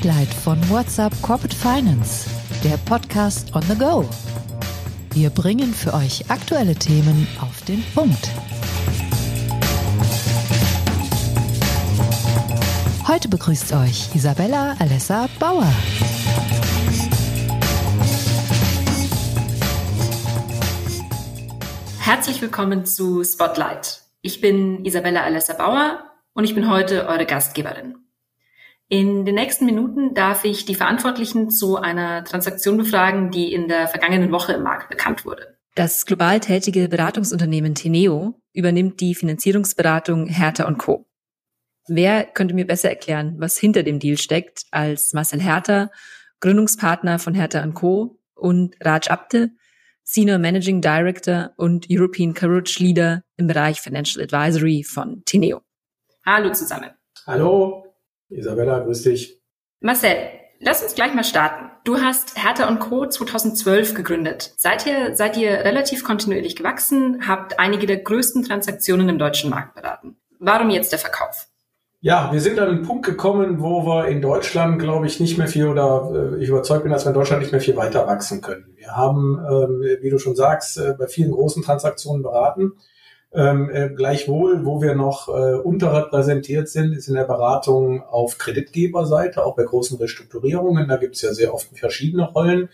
Spotlight von WhatsApp Corporate Finance, der Podcast on the go. Wir bringen für euch aktuelle Themen auf den Punkt. Heute begrüßt euch Isabella Alessa Bauer. Herzlich willkommen zu Spotlight. Ich bin Isabella Alessa Bauer und ich bin heute eure Gastgeberin. In den nächsten Minuten darf ich die Verantwortlichen zu einer Transaktion befragen, die in der vergangenen Woche im Markt bekannt wurde. Das global tätige Beratungsunternehmen Teneo übernimmt die Finanzierungsberatung Hertha Co. Wer könnte mir besser erklären, was hinter dem Deal steckt, als Marcel Hertha, Gründungspartner von Hertha Co. und Raj Apte, Senior Managing Director und European Coverage Leader im Bereich Financial Advisory von Teneo. Hallo zusammen. Hallo. Isabella, grüß dich. Marcel, lass uns gleich mal starten. Du hast Hertha Co. 2012 gegründet. Seither seid ihr relativ kontinuierlich gewachsen, habt einige der größten Transaktionen im deutschen Markt beraten. Warum jetzt der Verkauf? Ja, wir sind an einen Punkt gekommen, wo wir in Deutschland, glaube ich, nicht mehr viel oder äh, ich überzeugt bin, dass wir in Deutschland nicht mehr viel weiter wachsen können. Wir haben, ähm, wie du schon sagst, äh, bei vielen großen Transaktionen beraten ähm, äh, gleichwohl, wo wir noch äh, unterrepräsentiert sind, ist in der Beratung auf Kreditgeberseite, auch bei großen Restrukturierungen. Da gibt es ja sehr oft verschiedene Rollen.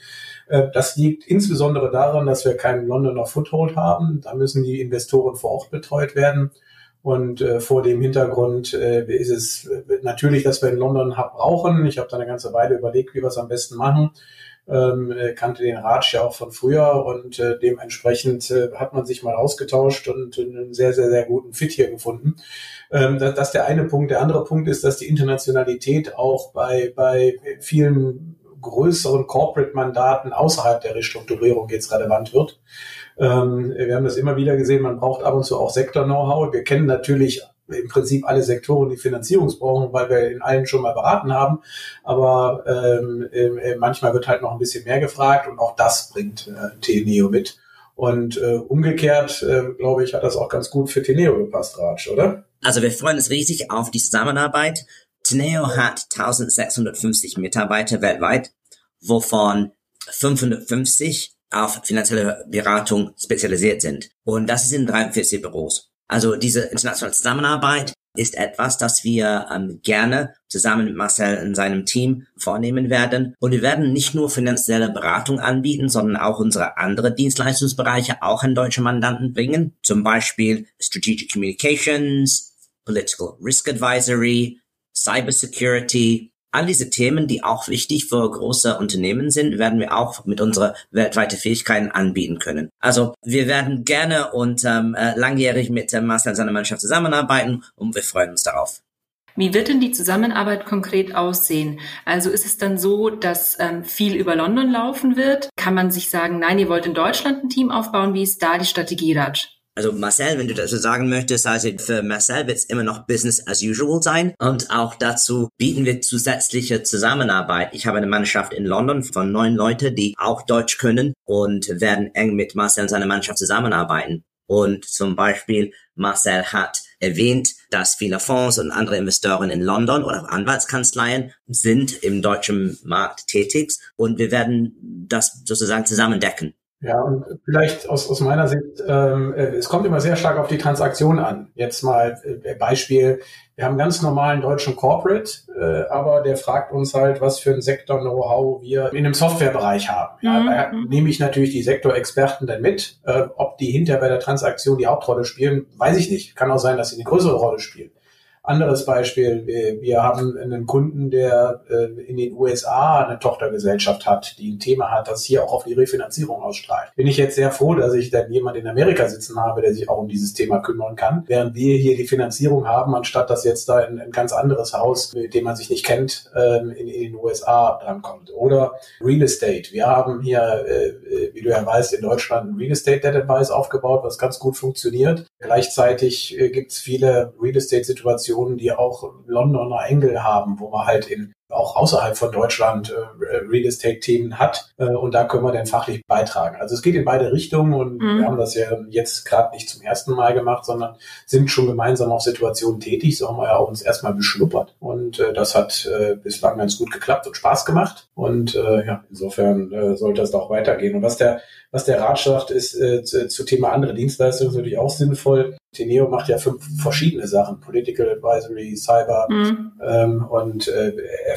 Äh, das liegt insbesondere daran, dass wir keinen Londoner Foothold haben. Da müssen die Investoren vor Ort betreut werden. Und äh, vor dem Hintergrund äh, ist es natürlich, dass wir in London Hub brauchen. Ich habe da eine ganze Weile überlegt, wie wir es am besten machen ähm, äh, kannte den Ratsch ja auch von früher und äh, dementsprechend äh, hat man sich mal ausgetauscht und einen sehr, sehr, sehr guten Fit hier gefunden. Ähm, das, das ist der eine Punkt. Der andere Punkt ist, dass die Internationalität auch bei, bei vielen größeren Corporate-Mandaten außerhalb der Restrukturierung jetzt relevant wird. Ähm, wir haben das immer wieder gesehen, man braucht ab und zu auch Sektor-Know-how. Wir kennen natürlich im Prinzip alle Sektoren die Finanzierungsbranchen, weil wir in allen schon mal beraten haben. Aber ähm, äh, manchmal wird halt noch ein bisschen mehr gefragt und auch das bringt äh, Teneo mit. Und äh, umgekehrt, äh, glaube ich, hat das auch ganz gut für Teneo gepasst, Raj, oder? Also wir freuen uns riesig auf die Zusammenarbeit. Teneo hat 1650 Mitarbeiter weltweit, wovon 550 auf finanzielle Beratung spezialisiert sind. Und das ist in 43 Büros. Also diese internationale Zusammenarbeit ist etwas, das wir ähm, gerne zusammen mit Marcel und seinem Team vornehmen werden. Und wir werden nicht nur finanzielle Beratung anbieten, sondern auch unsere andere Dienstleistungsbereiche auch an deutsche Mandanten bringen. Zum Beispiel Strategic Communications, Political Risk Advisory, Cybersecurity, All diese Themen, die auch wichtig für große Unternehmen sind, werden wir auch mit unserer weltweiten Fähigkeiten anbieten können. Also wir werden gerne und ähm, äh, langjährig mit äh, Marcel und seiner Mannschaft zusammenarbeiten und wir freuen uns darauf. Wie wird denn die Zusammenarbeit konkret aussehen? Also ist es dann so, dass ähm, viel über London laufen wird? Kann man sich sagen, nein, ihr wollt in Deutschland ein Team aufbauen? Wie ist da die Strategie, Raj? Also Marcel, wenn du das so sagen möchtest, also für Marcel wird es immer noch Business as usual sein. Und auch dazu bieten wir zusätzliche Zusammenarbeit. Ich habe eine Mannschaft in London von neun Leuten, die auch Deutsch können und werden eng mit Marcel und seiner Mannschaft zusammenarbeiten. Und zum Beispiel Marcel hat erwähnt, dass viele Fonds und andere Investoren in London oder Anwaltskanzleien sind im deutschen Markt tätig und wir werden das sozusagen zusammendecken. Ja, und vielleicht aus, aus meiner Sicht, ähm, äh, es kommt immer sehr stark auf die Transaktion an. Jetzt mal äh, Beispiel, wir haben ganz normalen deutschen Corporate, äh, aber der fragt uns halt, was für ein Sektor-Know-how wir in dem Softwarebereich haben. Ja, mhm. Da nehme ich natürlich die Sektorexperten dann mit. Äh, ob die hinter bei der Transaktion die Hauptrolle spielen, weiß ich nicht. Kann auch sein, dass sie eine größere Rolle spielen. Anderes Beispiel, wir haben einen Kunden, der äh, in den USA eine Tochtergesellschaft hat, die ein Thema hat, das hier auch auf die Refinanzierung ausstrahlt. Bin ich jetzt sehr froh, dass ich dann jemand in Amerika sitzen habe, der sich auch um dieses Thema kümmern kann, während wir hier die Finanzierung haben, anstatt dass jetzt da ein, ein ganz anderes Haus, mit dem man sich nicht kennt, ähm, in, in, den USA drankommt. Oder Real Estate. Wir haben hier, äh, wie du ja weißt, in Deutschland ein Real Estate Debt Advice aufgebaut, was ganz gut funktioniert. Gleichzeitig äh, gibt es viele Real Estate Situationen, Situationen, die auch Londoner Engel haben, wo man halt in auch außerhalb von Deutschland äh, Real Estate-Themen hat. Äh, und da können wir dann fachlich beitragen. Also es geht in beide Richtungen und mhm. wir haben das ja jetzt gerade nicht zum ersten Mal gemacht, sondern sind schon gemeinsam auf Situationen tätig. So haben wir ja auch uns erstmal beschnuppert. Und äh, das hat bislang ganz gut geklappt und Spaß gemacht. Und ja, insofern sollte das auch weitergehen. Und was der, was der Rat sagt, ist zu, zu Thema andere Dienstleistungen ist natürlich auch sinnvoll. Teneo macht ja fünf verschiedene Sachen. Political Advisory, Cyber mhm. ähm, und äh,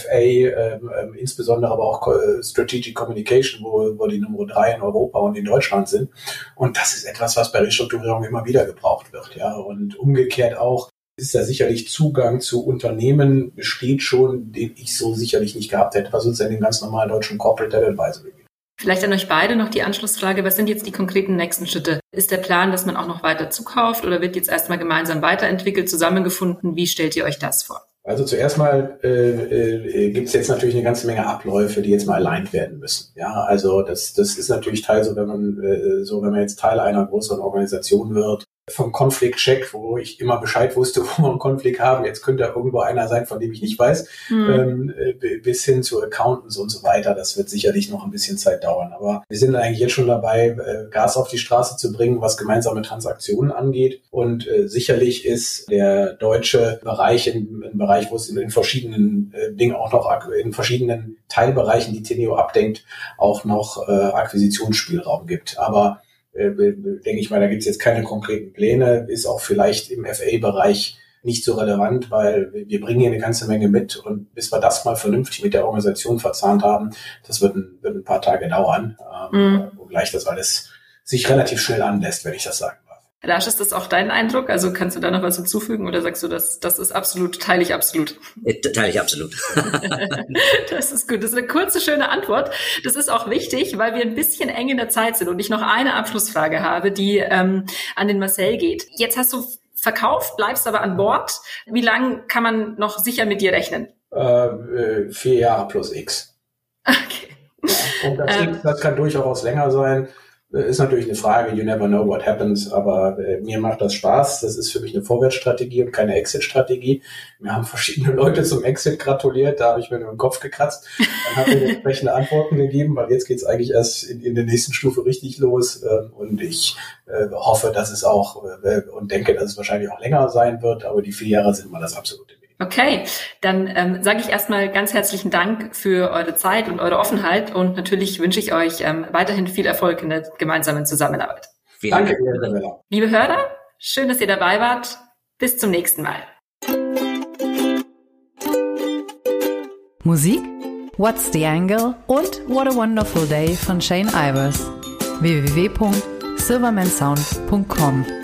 FA, ähm, ähm, insbesondere aber auch äh, Strategic Communication, wo, wo die Nummer drei in Europa und in Deutschland sind. Und das ist etwas, was bei Restrukturierung immer wieder gebraucht wird. Ja, Und umgekehrt auch ist da sicherlich Zugang zu Unternehmen besteht schon, den ich so sicherlich nicht gehabt hätte, was uns in den ganz normalen deutschen Corporate Advisory Vielleicht an euch beide noch die Anschlussfrage, was sind jetzt die konkreten nächsten Schritte? Ist der Plan, dass man auch noch weiter zukauft oder wird jetzt erstmal gemeinsam weiterentwickelt, zusammengefunden? Wie stellt ihr euch das vor? Also zuerst mal äh, äh, gibt es jetzt natürlich eine ganze Menge Abläufe, die jetzt mal aligned werden müssen. Ja, also das, das ist natürlich Teil so, wenn man äh, so, wenn man jetzt Teil einer größeren Organisation wird, vom Konflikt-Check, wo ich immer Bescheid wusste, wo wir einen Konflikt haben. Jetzt könnte da irgendwo einer sein, von dem ich nicht weiß, mhm. ähm, äh, bis hin zu Accountants und so weiter. Das wird sicherlich noch ein bisschen Zeit dauern. Aber wir sind eigentlich jetzt schon dabei, äh, Gas auf die Straße zu bringen, was gemeinsame Transaktionen angeht. Und äh, sicherlich ist der deutsche Bereich ein, ein Bereich, wo es in, in verschiedenen äh, Dingen auch noch in verschiedenen Teilbereichen, die Teneo abdenkt, auch noch äh, Akquisitionsspielraum gibt. Aber äh, denke ich mal, da gibt es jetzt keine konkreten Pläne, ist auch vielleicht im FA-Bereich nicht so relevant, weil wir bringen hier eine ganze Menge mit und bis wir das mal vernünftig mit der Organisation verzahnt haben, das wird ein, wird ein paar Tage dauern, ähm, mhm. wobgleich das alles sich relativ schnell anlässt, wenn ich das sagen Lars, ist das auch dein Eindruck? Also kannst du da noch was hinzufügen oder sagst du, das, das ist absolut, teile ich absolut? Teile ich absolut. das ist gut. Das ist eine kurze, schöne Antwort. Das ist auch wichtig, weil wir ein bisschen eng in der Zeit sind und ich noch eine Abschlussfrage habe, die ähm, an den Marcel geht. Jetzt hast du verkauft, bleibst aber an Bord. Wie lange kann man noch sicher mit dir rechnen? Äh, äh vier Jahre plus X. Okay. Ja, und das, ähm, X, das kann durchaus länger sein. Ist natürlich eine Frage, you never know what happens, aber äh, mir macht das Spaß. Das ist für mich eine Vorwärtsstrategie und keine Exit-Strategie. Wir haben verschiedene Leute zum Exit gratuliert, da habe ich mir nur den Kopf gekratzt. Dann habe ich entsprechende Antworten gegeben, weil jetzt geht es eigentlich erst in, in der nächsten Stufe richtig los. Äh, und ich äh, hoffe, dass es auch äh, und denke, dass es wahrscheinlich auch länger sein wird, aber die vier Jahre sind mal das absolute Okay, dann ähm, sage ich erstmal ganz herzlichen Dank für eure Zeit und eure Offenheit und natürlich wünsche ich euch ähm, weiterhin viel Erfolg in der gemeinsamen Zusammenarbeit. Vielen Dank. Danke, Liebe Hörer, schön, dass ihr dabei wart. Bis zum nächsten Mal. Musik What's the Angle und What a Wonderful Day von Shane Ivers. www.silvermansound.com